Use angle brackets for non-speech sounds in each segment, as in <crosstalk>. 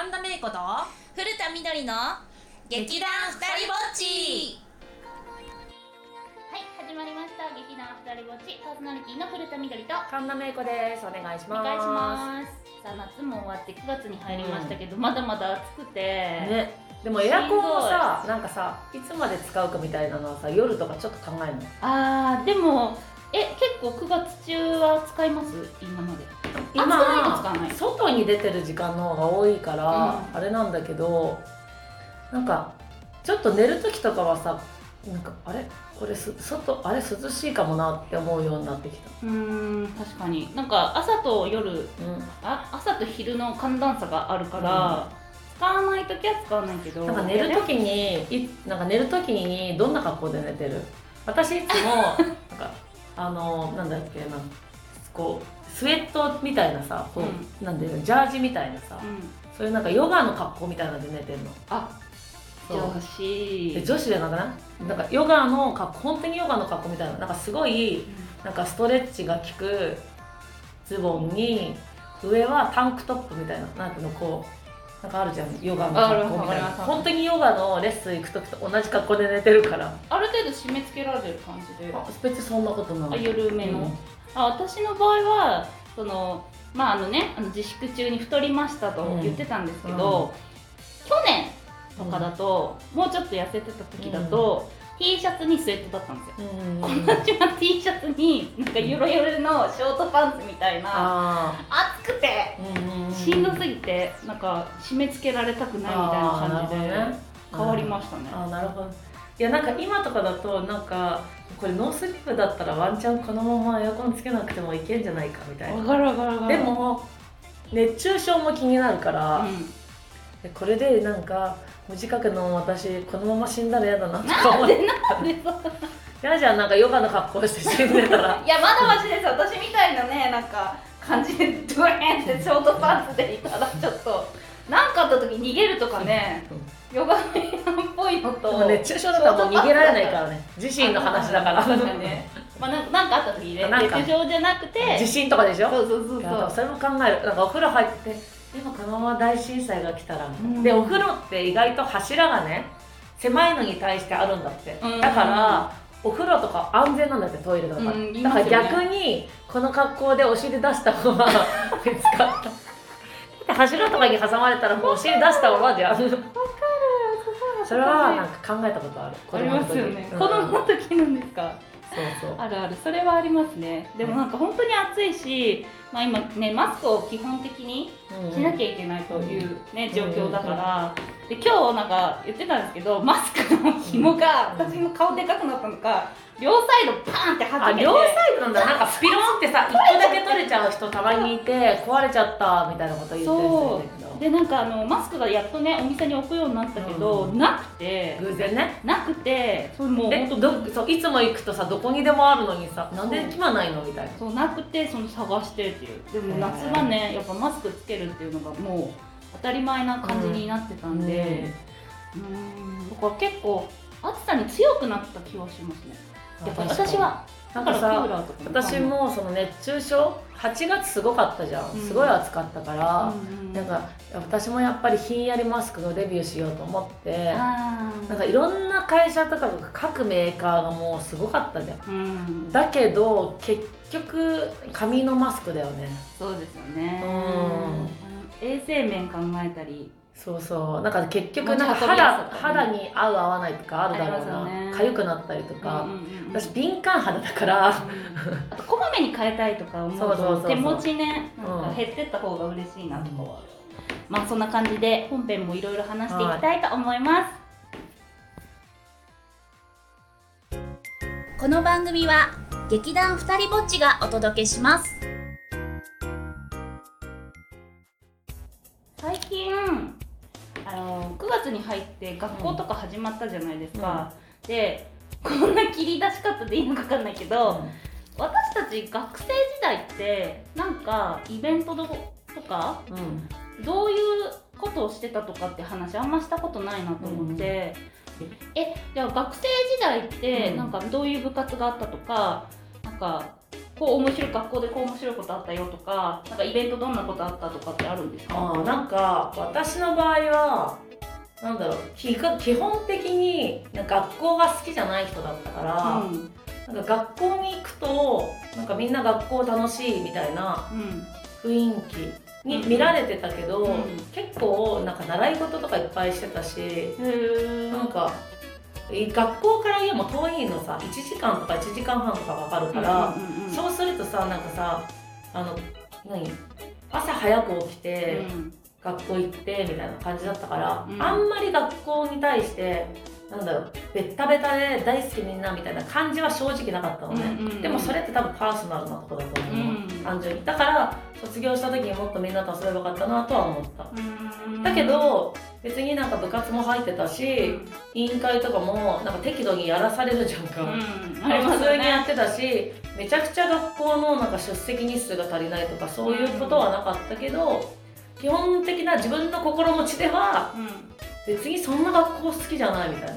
神田芽衣子と古田みどりの劇団ふたりぼっち。はい始まりました。劇団ふたりぼっち。パーソナリティの古田みどりと。神田芽衣子です。お願いします。お願いします。さあ夏も終わって9月に入りましたけど、まだまだ暑くて、ね。でもエアコンもさなんかさいつまで使うかみたいなのはさ夜とかちょっと考えるの？あーでもえ結構9月中は使います？今まで今外に出てる時間の方が多いから、うん。あれなんだけどなんかちょっと寝る時とかはさなんかあれ？これす外あれ涼しいかもなって思うようになってきた、うーん確かに。なんか朝と夜うん、あ朝と昼の寒暖差があるから、使わない時は使わないけどなんか寝る時にいなんか寝る時にどんな格好で寝てる？私いつも <laughs> なんかあのなんだっけなこうスウェットみたいなさこう、なんだよジャージみたいなさ、うん。そういうなんかヨガの格好みたいなので寝てるの。あ女子。で女子でなんかななんかヨガの格好本当にヨガの格好みたいな。なんかすごいなんかストレッチが効くズボンに上はタンクトップみたいななんていうのこうなんかあるじゃんヨガの格好みたいな。本当にヨガのレッスン行く時と同じ格好で寝てるから。ある程度締め付けられてる感じで。あ別にそんなことなあい緩めの、うん。あ私の場合はそのまああのねあの自粛中に太りましたと言ってたんですけど、去年とかだと、もうちょっと痩せてた時だと、T シャツにスウェットだったんですよ。うん。今年は T シャツになんかゆるゆるのショートパンツみたいなあ暑くてしんどすぎてなんか締め付けられたくないみたいな感じで変わりましたね。あーなるほど。いやなんか今とかだとなんかこれノースリーブだったらワンチャンこのままエアコンつけなくてもいけんじゃないかみたいな。でも熱中症も気になるから、でこれでなんか無自覚の私このまま死んだら嫌だなとか思って。<laughs> 嫌じゃんなんかヨガの格好して死んでたら。いやまだマシです私みたいなねなんか感じでドゥエンってショートパンツでいたらちょっと。何かあった時逃げるとかねヨガメイヤンっぽいのと。熱中症だったらもう逃げられないからね。自身の話だから。ね。まあなんかあった時ね。熱中症じゃなくて。地震とかでしょ？そうそうそうそう。それも考える。なんかお風呂入って今このまま大震災が来たら、ん。でお風呂って意外と柱がね狭いのに対してあるんだって、うん。だからお風呂とか安全なんだってトイレとか、うん言いだから逆にこの格好でお尻出した方が <laughs> 見つかった。で柱とかに挟まれたらもうお尻出したままじゃん。それはなんか考えたことある。ありますよね、うん子供の時なんですか？そうそう。あるある。それはありますね。でもなんか本当に暑いし、まあ、今ねマスクを基本的にうんしなきゃいけないというね、うん状況だから、で今日なんか言ってたんですけどマスクの紐がうん私の顔でかくなったのか両サイドパーンってはじけてあ両サイドなんだ。なんかピロンってさ <laughs> 一個だけ取れちゃう人たまにいて壊れちゃったみたいなこと言ってる人そいるけど。う。でなんかあのマスクがやっとねお店に置くようになったけど、うん。なくて。偶然ね。なくて。それもうえ本当どそう。いつも行くとさどこにでもあるのにさなんで今ないのみたいな。そう。なくてその探してっていう。でも夏はねやっぱマスクつけるっていうのがもう当たり前な感じになってたんで。うん。だから結構暑さに強くなった気はしますねやっぱ私はだからクなんかさーラーとか私もその熱中症8月すごかったじゃん、うん。すごい暑かったから、うんうんなんか私もやっぱりひんやりマスクのデビューしようと思ってなんかいろんな会社とか各メーカーがもうすごかったじゃん。うん。だけど結局紙のマスクだよね。そうですよね。うん。衛生面考えたりそうそう。なんか結局なんか肌肌に合う合わないとかあるだろうな。ね。痒くなったりとか、うんうんうん私敏感肌だから、あとこまめに変えたいとか思うそうそうそうそう。と手持ちねなんうん。か減ってった方が嬉しいなとかは。ある、まあそんな感じで本編もいろいろ話していきたいと思います、この番組は劇団ふたりぼっちがお届けします。最近あの9月に入って学校とか始まったじゃないですか、でこんな切り出し方でいいのか分かんないけど、私たち学生時代ってなんかイベントとかうん。どういうことをしてたとかって話あんましたことないなと思って、えじゃあ学生時代ってうん。なんかどういう部活があったとか、なんかこう面白い学校でこう面白いことあったよとかなんかイベントどんなことあったとかってあるんですか？あーなんか私の場合はなんだろう基基本的に学校が好きじゃない人だったから、うん。なんか学校に行くとなんかみんな学校楽しいみたいなうん雰囲気に見られてたけど、うん。結構なんか習い事とかいっぱいしてたし、へえなんかえ学校から家も遠いのさ1時間とか1時間半とかかかるから、うんうんうん。そうするとさなんかさあの何？朝早く起きて、うん学校行ってみたいな感じだったから、うん。あんまり学校に対してなんだろうベッタベタで大好きみんなみたいな感じは正直なかったのね、うんうんうんでもそれって多分パーソナルなとこだと思う。の、うん。単純に。だから卒業した時にもっとみんなと遊べばよかったなとは思った、うん。だけど別になんか部活も入ってたし、うん。委員会とかもなんか適度にやらされるじゃんか、うん。あります普通にやってたしめちゃくちゃ学校のなんか出席日数が足りないとかそういうことはなかったけど、基本的な自分の心持ちではうん。別にそんな学校好きじゃないみたいな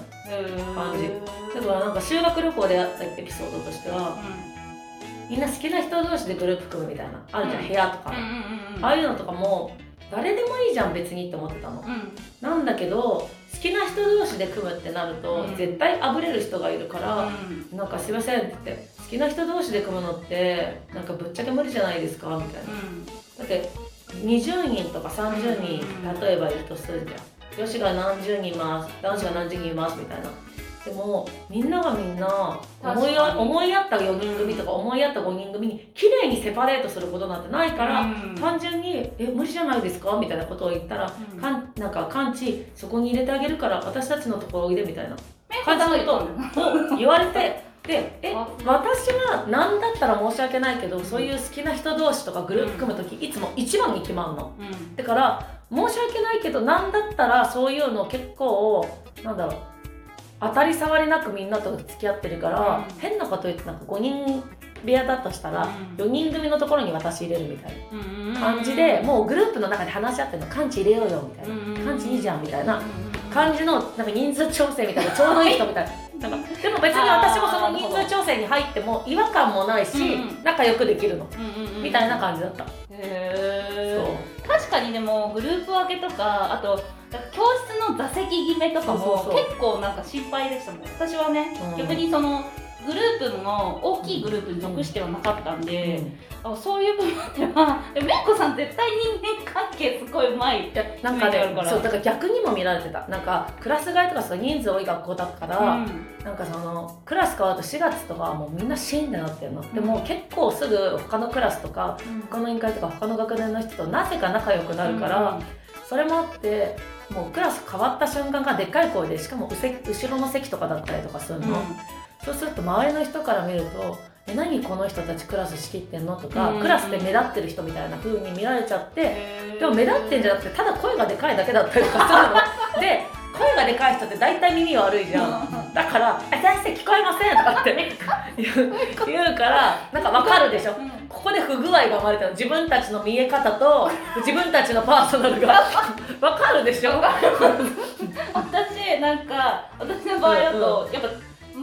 感じ。だからなんか修学旅行であったエピソードとしてはみんな好きな人同士でグループ組むみたいなあるじゃん、うん。部屋とか、うんうんうんうん。ああいうのとかも誰でもいいじゃん別にって思ってたの。うん。なんだけど好きな人同士で組むってなると、うん。絶対あぶれる人がいるから、うん。なんかすいませんって言って好きな人同士で組むのってなんかぶっちゃけ無理じゃないですかみたいな。だって20人とか30人うん例えばいるとするじゃん女子が何十人います男子が何十人いますみたいな。でもみんながみんな思い思い合った4人組とか思い合った5人組に綺麗にセパレートすることなんてないから、うん。単純に「え無理じゃないですか?」みたいなことを言ったらうん。かんなんか完治そこに入れてあげるから私たちのところおいでみたいな。感感じのことを言われてでえあ私は何だったら申し訳ないけどそういう好きな人同士とかグループ組む時いつも一番に決まるの。うん。だから申し訳ないけど何だったらそういうの結構なんだろう当たり障りなくみんなと付き合ってるから、うん。変なこと言ってなんか5人部屋だとしたら、うん。4人組のところに私入れるみたいうんな感じで、もうグループの中で話し合ってるの「カンチ入れようよ」みたいな。うん「カンチいいじゃん」みたいなうん。感じのなんか人数調整みたいなちょうどいい人みたいななんかでも別に私もその人数調整に入っても違和感もないし、うん。仲良くできるの、うんうんうん。みたいな感じだった、へそえう。確かにでもグループ分けとかあと教室の座席決めとかも結構なんか心配でしたもん。私はね、うん。逆にそのグループの大きいグループに属してはなかったんで、あそういう部分ではめいこさん絶対人間関係すごいうまいなんかねそうだから逆にも見られてた。なんかクラス替えとかさ人数多い学校だったから、なんかそのクラス変わると4月とかはもうみんなシーンってなってるの、でも結構すぐ他のクラスとか他の委員会とか他の学年の人となぜか仲良くなるから、それもあってもうクラス変わった瞬間がでっかい声でしかもうせ後ろの席とかだったりとかするの、そうすると周りの人から見ると「え何この人たちクラス仕切ってんの?」とか、うん。クラスで目立ってる人みたいな風に見られちゃって、ででも目立ってんじゃなくてただ声がでかいだけだったりとかするの。<laughs> で声がでかい人って大体耳悪いじゃん。だから「え先生聞こえません」とかって <laughs> 言う言うからなんか分かるでしょ。ここで不具合が生まれたの自分たちの見え方と自分たちのパーソナルが。<laughs> 分かるでしょ。私なんか私の場合だと、やっぱ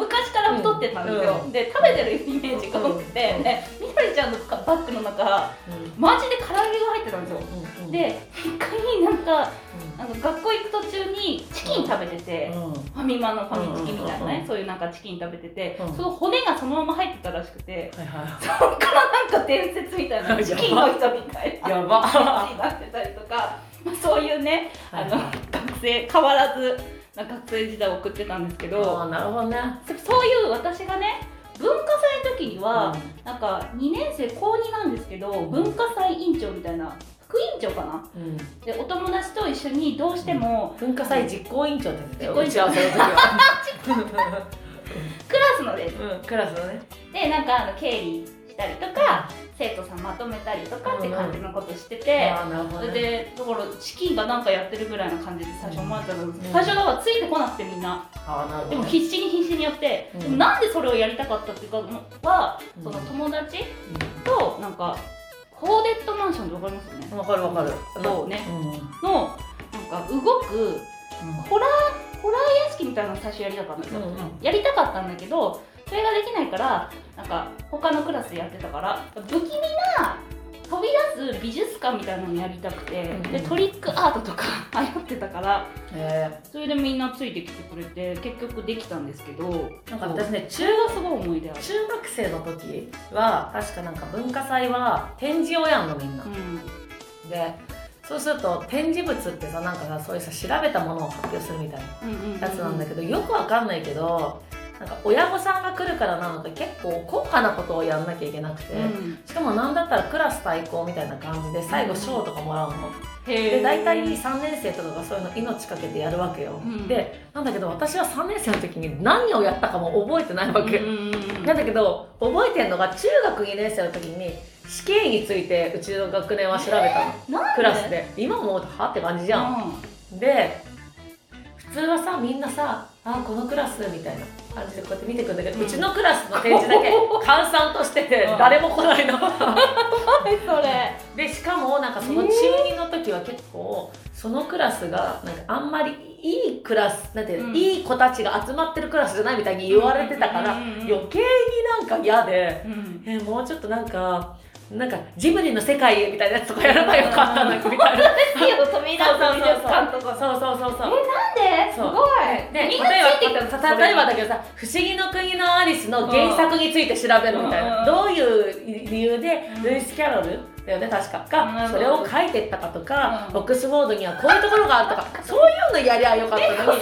昔から太ってたんですよ、うで食べてるイメージが多くて、うん。でみどりちゃんのバッグの中マジで唐揚げが入ってたんですよ、うんで一回なんかあの学校行く途中にチキン食べてて、うん。ファミマのファミチキみたいなね、そういうなんかチキン食べてて、うん。その骨がそのまま入ってたらしくてそっからなんか伝説みたいな <laughs> チキンの人みたいなやば。<laughs> になってたりとか、まあ、そういうねあの学生変わらずな学生時代を送ってたんですけあどあなるほどね。そういう私がね文化祭の時には、なんか2年生高2なんですけど文化祭委員長みたいな副委員長かな？うん。でお友達と一緒にどうしても文化祭実行委員長って言ってたよ。<laughs> クラスのです。うんクラスのね。でなんかあの経理。したりとか生徒さんまとめたりとかって感じのことしてて、それでだからチキンがなんかやってるぐらいな感じで最初思われたの、ん。最初だからついてこなくてみんな。でも必死に必死にやって、うん。でもなんでそれをやりたかったっていうかは、うん。その友達となんかコーデットマンションってわかりますよね？うんわかるわかる。そうね。うん。のなんか動くホラーホラー屋敷みたいなの最初やりたかったんですよ、うんうん。やりたかったんだけどそれができないからなんか他のクラスでやってたから不気味な飛び出す美術館みたいなのやりたくて、うん。でトリックアートとか <laughs> 流行ってたからえそれでみんなついてきてくれて結局できたんですけどー、なんか私ねそれがすごい思い出ある、中学生の時は確かなんか文化祭は展示をやんのみんな、でそうすると展示物ってさなんかさそういうさ調べたものを発表するみたいなうんうんうんうんやつなん。だけど、よくわかんないけどなんか親御さんが来るからなので結構高価なことをやんなきゃいけなくて、うん。しかもなんだったらクラス対抗みたいな感じで最後賞とかもらうの、へー。で大体3年生とかがそういうの命かけてやるわけよ、うん。でなんだけど私は3年生の時に何をやったかも覚えてないわけ、うんうんうんなんだけど覚えてるのが中学2年生の時に死刑についてうちの学年は調べたの、クラスで。今思うとは？って感じじゃん、で普通はさみんなさ「あこのクラス」みたいな。感じでこうやって見てくるんだけど、ううんちのクラスの展示だけ <laughs> 閑散として誰も来ないの。何それ。でしかもなんかその中2の時は結構そのクラスがなんかあんまりいいクラスなんていうん。いい子たちが集まってるクラスじゃないみたいに言われてたから、余計になんか嫌で、うん。えもうちょっとなんかなんかジブリの世界へみたいなやつとかやればよかったのにみたいな。そうそうそうそう。なんですごい。でみんなついてきた。例えば例えばだけどさ「不思議の国のアリス」の原作について調べるみたいな、うん。どういう理由でうん。ルイス・キャロルだよね確か。がうん。それを書いてったかとか、うん。オックスフォードにはこういうところがあるとかそういうのやりゃよかったのに。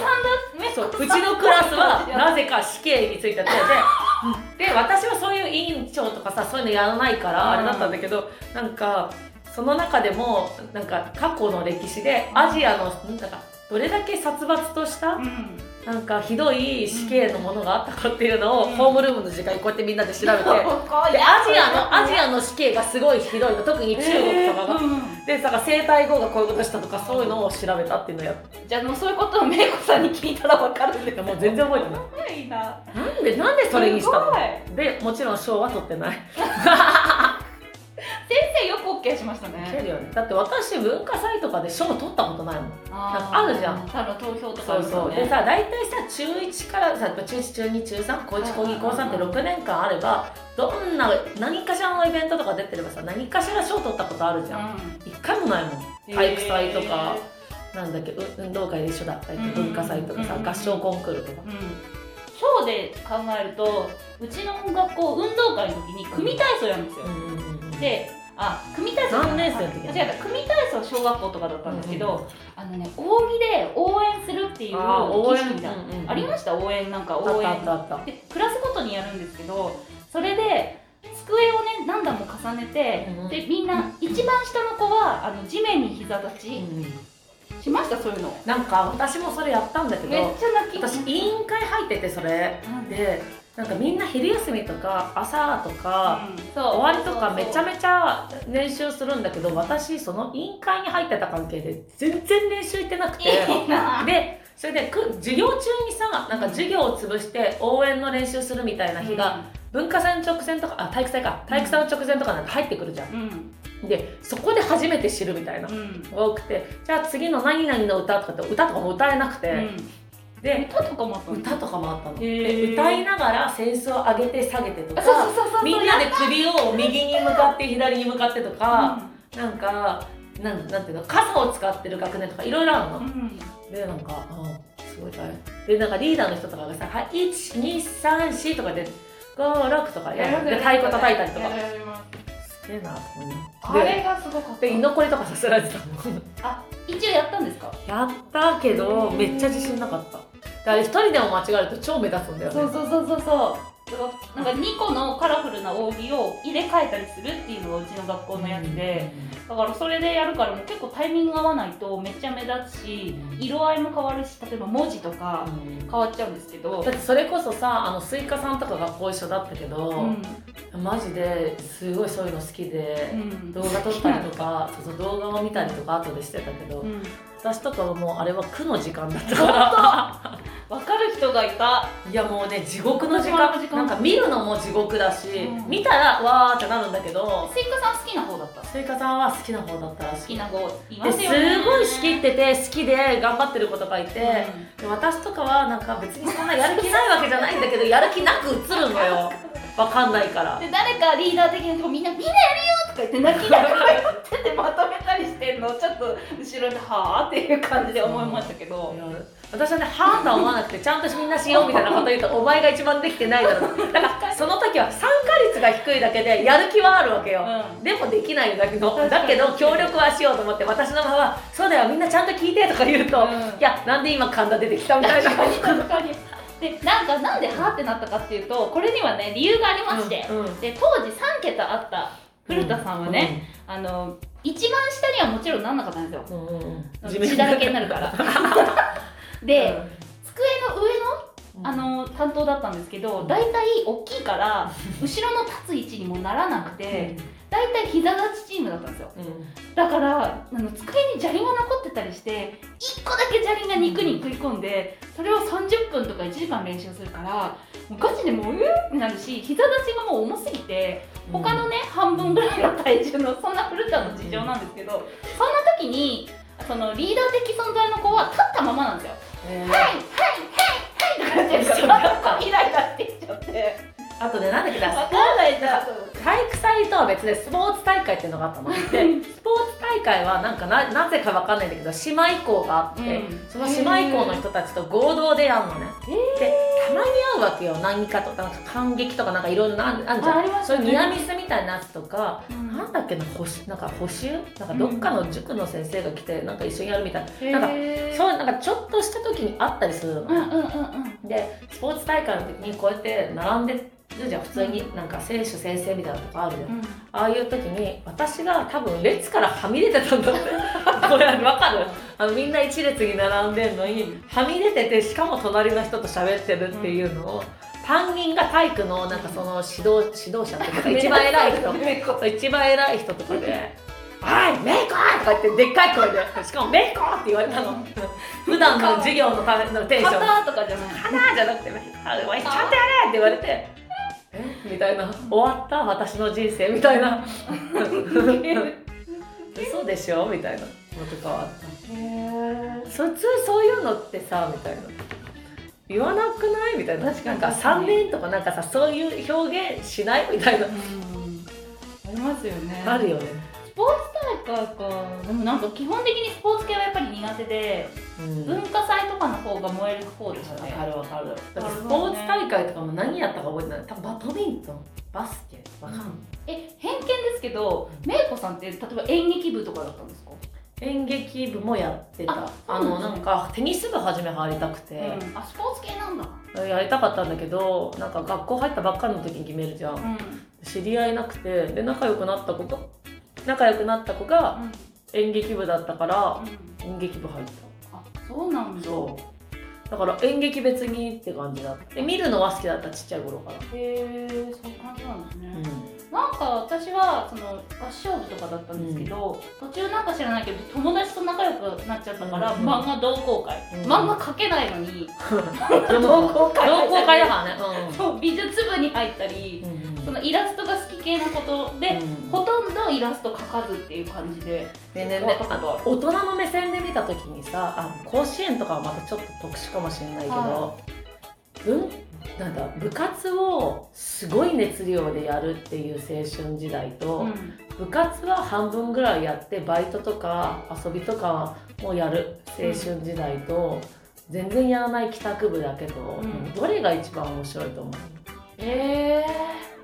めそう。うちのクラスはなぜか死刑についてて <laughs> でで私はそういう委員長とかさそういうのやらないからあれだったんだけど、なんかその中でもなんか過去の歴史でアジアのなんかどれだけ殺伐とした、うん。なんかひどい死刑のものがあったかっていうのを、うん。ホームルームの時間にこうやってみんなで調べて、ででアジアのアジアの死刑がすごいひどいの。特に中国とかが、うん。でさ生体後がこういうことしたとかそういうのを調べたっていうのをやじゃあもうそういうことをメイコさんに聞いたらわかるんですもう全然覚えてない。な。んでなんでそれにしたの？でもちろん賞は取ってないしました受ねけるよね。だって私文化祭とかで賞取ったことないもん。ああるじゃん。多分投票とかそうそう。ででさ大体さ中1からさ中1中2中3高1高2高3って6年間あればどんな何かしらのイベントとか出てればさ何かしら賞取ったことあるじゃん。一回もないもん。体育祭とか、なんだっけう運動会で一緒だったりうん。文化祭とかさうん。合唱コンクールとか。うん。賞で考えるとうちの学校運動会の時に組体操やるんですよ、うんうんうんうん。であ組体操何年生の時間違えた組体操は小学校とかだったんですけど、あのね扇で応援するっていう儀式みたいな、ありました？応援なんかあ応援でクラスごとにやるんですけどそれで机をね何段も重ねて、うんでみんな一番下の子はあの地面に膝立ち、しました？そういうの。なんか私もそれやったんだけめっどちゃ泣き。私委員会入っててそれ。うんでなんかみんな昼休みとか朝とか、うん。そう終わりとかめちゃちめちゃ練習するんだけど私その委員会に入ってた関係で全然練習行ってなくて。<laughs> でそれでく授業中にさなんか授業を潰して応援の練習するみたいな日が、文化祭の直前とかあ体育祭か。体育祭の直前とかなんか入ってくるじゃん、うん。でそこで初めて知るみたいな。うん。多くてじゃあ次の何々の歌とかって歌とかも歌えなくて、うんで歌とかもあったの？歌とかもあったの、で歌いながら扇子を上げて下げてとかみんなで首を右に向かって左に向かってとか、うなんかなんなんていうの傘を使ってる学年とかいろいろあるの、んうん。でなんかあすごい大変。でなんかリーダーの人とかがさ「はい1234」とかで56とかやる。で太鼓叩いたりとか。す。すげえなと思う。あれでがすごかった。で居残りとかさせられてたもん。あ一応やったんですか？やったけどうんめっちゃ自信なかった。であれ一人でも間違えると超目立つんだよね。そうそうそうそうそう。なんか2個のカラフルな扇を入れ替えたりするっていうのがうちの学校のやつで、だからそれでやるからもう結構タイミング合わないとめっちゃ目立つしうん色合いも変わるし例えば文字とかうん。変わっちゃうんですけど、だってそれこそさあのスイカさんとか学校一緒だったけど、うん。マジですごいそういうの好きで、うん。動画撮ったりとか <laughs> そうそう動画を見たりとか後でしてたけど、うん。私とかはもうあれは苦の時間だったから分かる人がいた。いやもうね地獄の時間。なんか見るのも地獄だし、うん。見たらわーってなるんだけど。スイカさん好きな方だった？好スイカさんは好きな方だったらしい。きな方いまですよね。ごい仕切ってて好きで頑張ってる子とかいて、うん。で私とかはなんか別にそんなやる気ないわけじゃないんだけど <laughs> やる気なく映るのよ。わかんないから。で誰かリーダー的な人がみんな「みんなやるよ!」とか言って泣きながら言っててまとめたりしてんのをちょっと後ろで「はあ?」っていう感じで思いましたけど。いや私はねはーとは思わなくてちゃんとみんなしようみたいなこと言うとお前が一番できてないだろう。だからその時は参加率が低いだけでやる気はあるわけよ、うん。でもできないんだけどだけど協力はしようと思って私の場合は「そうだよみんなちゃんと聞いて」とか言うと「うん。いやなんで今神田出てきた」みたいな。<laughs> でなんかなんで「はあ?」ってなったかっていうとこれにはね理由がありまして、うんうん。で当時3桁あった古田さんはね、あの一番下にはもちろんなんなかったんですよ。うんうん。うん血だらけになるから <laughs> で、机の上のうん。あの担当だったんですけど大体大きいから <laughs> 後ろの立つ位置にもならなくて大体膝立ちチームだったんですよ。うん。だからあの机に砂利が残ってたりして1個だけ砂利が肉に食い込んでそれを30分とか1時間練習するからもうガチでもううーってなるし膝立ちがもう重すぎて他のね半分ぐらいの体重のそんな古田の事情なんですけどそんな時にそのリーダー的存在の子は立ったままなんですよ。えーはいはいはいはいって言ってるからまたイライラってきちゃってあとでなんだっけな分かんないじゃん。体育祭とは別でスポーツ大会っていうのがあったの。でスポーツ大会はなんかななぜかわかんないんだけど姉妹校があって、うん。その姉妹校の人たちと合同でやるのね。でたまに会うわけよ。何かとなんか感激とかなんかいろいろなあんあんじゃん。あありますね。そういうニアミスみたいなやつとか、うん。なんだっけな補習？なんか補習？なんかどっかの塾の先生が来てなんか一緒にやるみたいな。なんかそうなんかちょっとした時にあったりするの、うんうんうんうん。でスポーツ大会の時にこうやって並んでるじゃん普通になんか選手先生みたいなとこあるじゃん、ああいう時に私が多分列からはみ出てたんだって。<laughs> これわかる？あのみんな一列に並んでんのにはみ出ててしかも隣の人と喋ってるっていうのを、担任が体育のなんかその指導指導者っていうか <laughs> 一番偉い人。一番偉い人とかで「おいメイコ!」とか言ってでっかい声でしかも「メイコ!」って言われたの。普段の授業のためのテンション。肩とかじゃない。花じゃなくて「あお前ちゃんとやれ!」って言われて「えみたいな「終わった私の人生」みたいな「嘘でしょ?」みたいな。のとかはあった。そ普通そういうのってさみたいな。言わなくないみたいな。確かに。なんか3年とかなんかさそういう表現しないみたいな、ありますよね。あるよね、スポーツ大会かでもなんか基本的にスポーツ系はやっぱり苦手でうん。文化祭とかの方が燃える方でしたね。わかるわかる。だってスポーツ大会とかも何やったか覚えてない。多分バドミントンバスケ。わかん。ない、え偏見ですけどメイコさんって例えば演劇部とかだったんですか？演劇部もやってた。ああのなんかテニス部初め入りたくて、うん。あスポーツ系なんだ。やりたかったんだけどなんか学校入ったばっかりの時に決めるじゃん、うん。知り合いなくて。で仲良くなった子と仲良くなった子が演劇部だったからうん。演劇部入っあそうなんだ。たそう。だから演劇別にって感じだった。で見るのは好きだったちっちゃい頃から、へえそういう感じなんですね、うなんか私はその合唱部とかだったんですけど、途中なんか知らないけど友達と仲良くなっちゃったから、うん。漫画同好会、うん。漫画描けないのに。<laughs> 同好会同好会だからね。そう美術部に入ったりうん、うん。そのイラストが系のことで、うん。ほとんどイラスト描かずっていう感じで。でね終わったこと。ある大人の目線で見た時にさあ甲子園とかはまたちょっと特殊かもしれないけど、は文なんだ部活をすごい熱量でやるっていう青春時代と、うん。部活は半分ぐらいやってバイトとか遊びとかもやる青春時代と、全然やらない帰宅部だけど、ん。どれが一番面白いと思う？えー、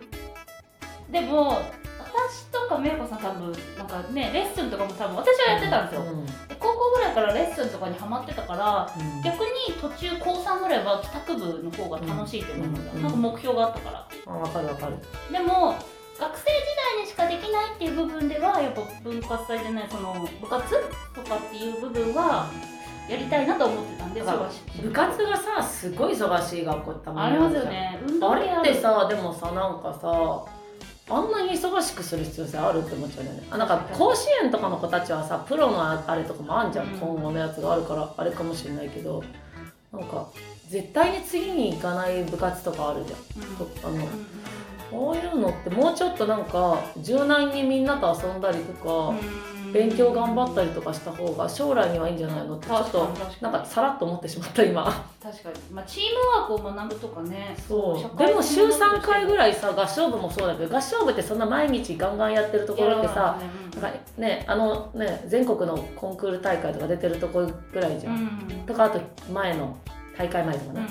でも私とかめいこさん多分なんかねレッスンとかも多分私はやってたんですよ、うんで高校ぐらいからレッスンとかにハマってたからうん。逆に途中高3ぐらいは帰宅部の方が楽しいって思いました、うんなんか目標があったからあ分かる分かる。でも学生時代にしかできないっていう部分ではやっぱ文化祭じゃないその部活とかっていう部分はやりたいなと思ってたんで部活がさすごい忙しい学校ってたまありますよね。あ系れってさでもさなんかさあんなに忙しくする必要性あるって思っちゃうよね。あなんか甲子園とかの子たちはさプロのあれとかもあんじゃん、うん。今後のやつがあるからあれかもしれないけど。なんか絶対に次に行かない部活とかあるじゃん、あのこういうのってもうちょっとなんか柔軟にみんなと遊んだりとか、勉強頑張ったりとかした方が将来にはいいんじゃないのってちょっとなんかさらっと思ってしまった今。確かに、まあ、チームワークを学ぶとかねそう。でも週3回ぐらいさ合唱部もそうだけど合唱部ってそんな毎日ガンガンやってるところってさ、ね、なんかねあのね全国のコンクール大会とか出てるところぐらいじゃん、うん、とかあと前の大会前とかね、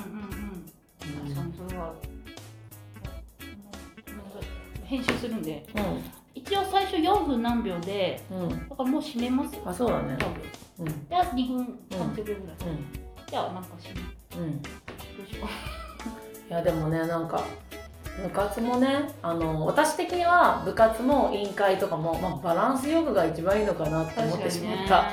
編集するんで、うん、一応最初4分何秒で、うん、だからもう締めますあそうだね。多分、うん、じゃあ2分30秒ぐらい、うん、じゃあなんか締めうん。どうしよう。<laughs> いやでもねなんか部活もねあの私的には部活も委員会とかも、まあ、バランスよくが一番いいのかなって思ってしまった、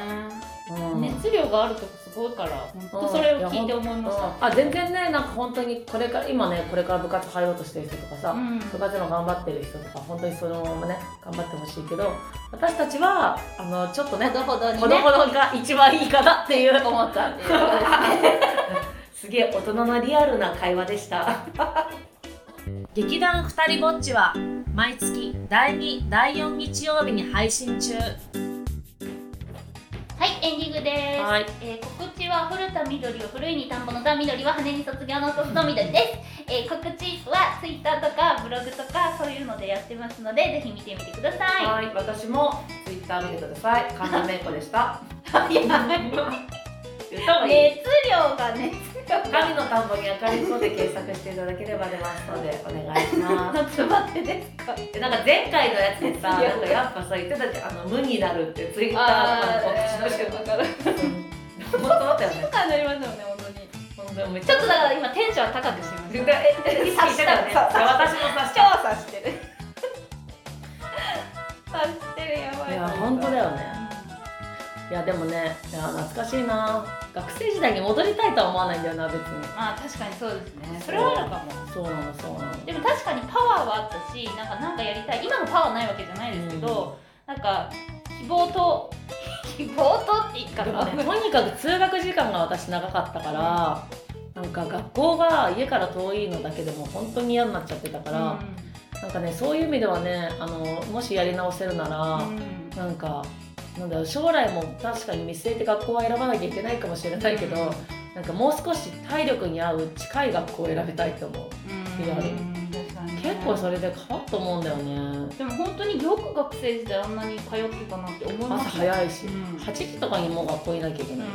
うん、熱量があるとすごいから本当それを聞いて思いました、うん、あ全然ねなんか本当にこれから今ねこれから部活入ろうとしてる人とかさ、うん、部活の頑張ってる人とか本当にそのままね頑張ってほしいけど私たちはあのちょっとねほどほどに、ね、ほどほどが一番いいかなっていう。思ったっていうことですね <laughs> すげえ大人のリアルな会話でした。<laughs> 劇団ふたりぼっちは毎月第2第4日曜日に配信中はいエンディングです、はい。えー、告知は古田緑を古いに田んぼの田緑は羽に卒業の卒の緑です、えー、告知はツイッターとかブログとかそういうのでやってますのでぜひ見てみてください。はい私もツイッター見てください。神田芽子でした。<laughs> いや熱量が熱量神の田んぼに明かりそうで検索していただければ出ますのでお願いします。<laughs> 待って。ですか。なんか前回のやつでさ、なんかやっぱさ言ってたじゃんあの無になるってツイッターとか告知の人だから。本当だったよね。なりますよね。ちょっとだから今テンション高くしてます。え、意識してたよね。私もさ、超察してる。察してるやばい。いや本当だよね。いやでもね。いや懐かしいな学生時代に戻りたいとは思わないんだよな別に。まあ確かにそうですね。それはあるかも。そうなのそうなの。でも確かにパワーはあったしなんかなんかやりたい今のパワーないわけじゃないですけど、うん、なんか希望と希望とって言い方、ね、とにかく通学時間が私長かったから、うん、なんか学校が家から遠いのだけでも本当に嫌になっちゃってたから、うん、なんかねそういう意味ではねあのもしやり直せるなら、うん、なんかなんだろう将来も確かに見据えて学校は選ばなきゃいけないかもしれないけど、なんかもう少し体力に合う近い学校を選びたいと思うリアル結構それで変わっと思うんだよね。でも本当によく学生時代あんなに通ってたなって思います朝早いし、うん、8時とかにもう学校いなきゃいけない、うん、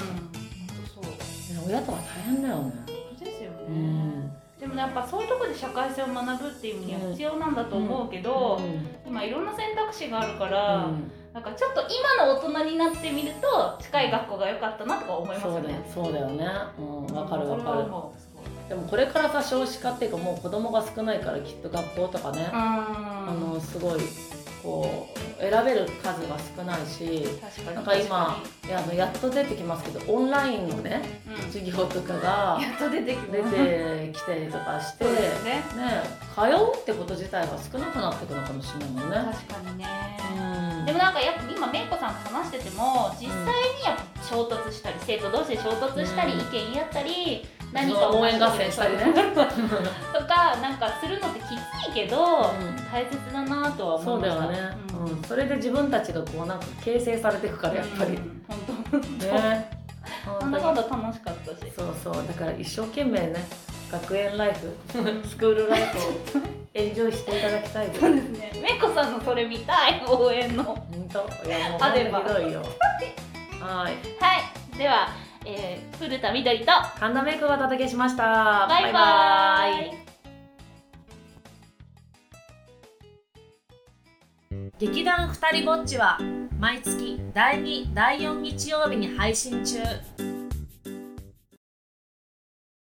そう親とか大変だよね。ですよね、うん、でもねやっぱそういうところで社会性を学ぶっていうには必要なんだと思うけど、今いろんな選択肢があるから、なんかちょっと今の大人になってみると近い学校が良かったなとか思いますよね。そうだよね。うんわかるわかる。でもこれからさ少子化っていうかもう子供が少ないからきっと学校とかね。あのすごいこう選べる数が少ないしなんか今いやあのやっと出てきますけどオンラインのね、うん、授業とかがやっと出てき出てきたりとかしてね。ね通うってこと自体が少なくなってくるのかもしれないもんね。確かにね、うん、でもなんかやっぱ今めいこさんと話してても実際にやっぱ衝突したり、うん、生徒同士で衝突したり、意見言い合ったり何か応援合戦したりねとかなんかするのってきついけど、大切だなとは思いました。そうだよね、うん。それで自分たちがこうなんか形成されていくからやっぱり、本当。ね。なんだかんだ楽しかったし。そう。そうだから一生懸命ね学園ライフスクールライフを <laughs> エンジョイしていただきたい。そうですね。めいこさんのそれ見たい応援の。本当？いやもうあひどいよ。<laughs> はい。はい。ではえー、古田みどりと神田メイクがお届けしました。バイバイ。劇団ふたりぼっちは毎月第2第4日曜日に配信中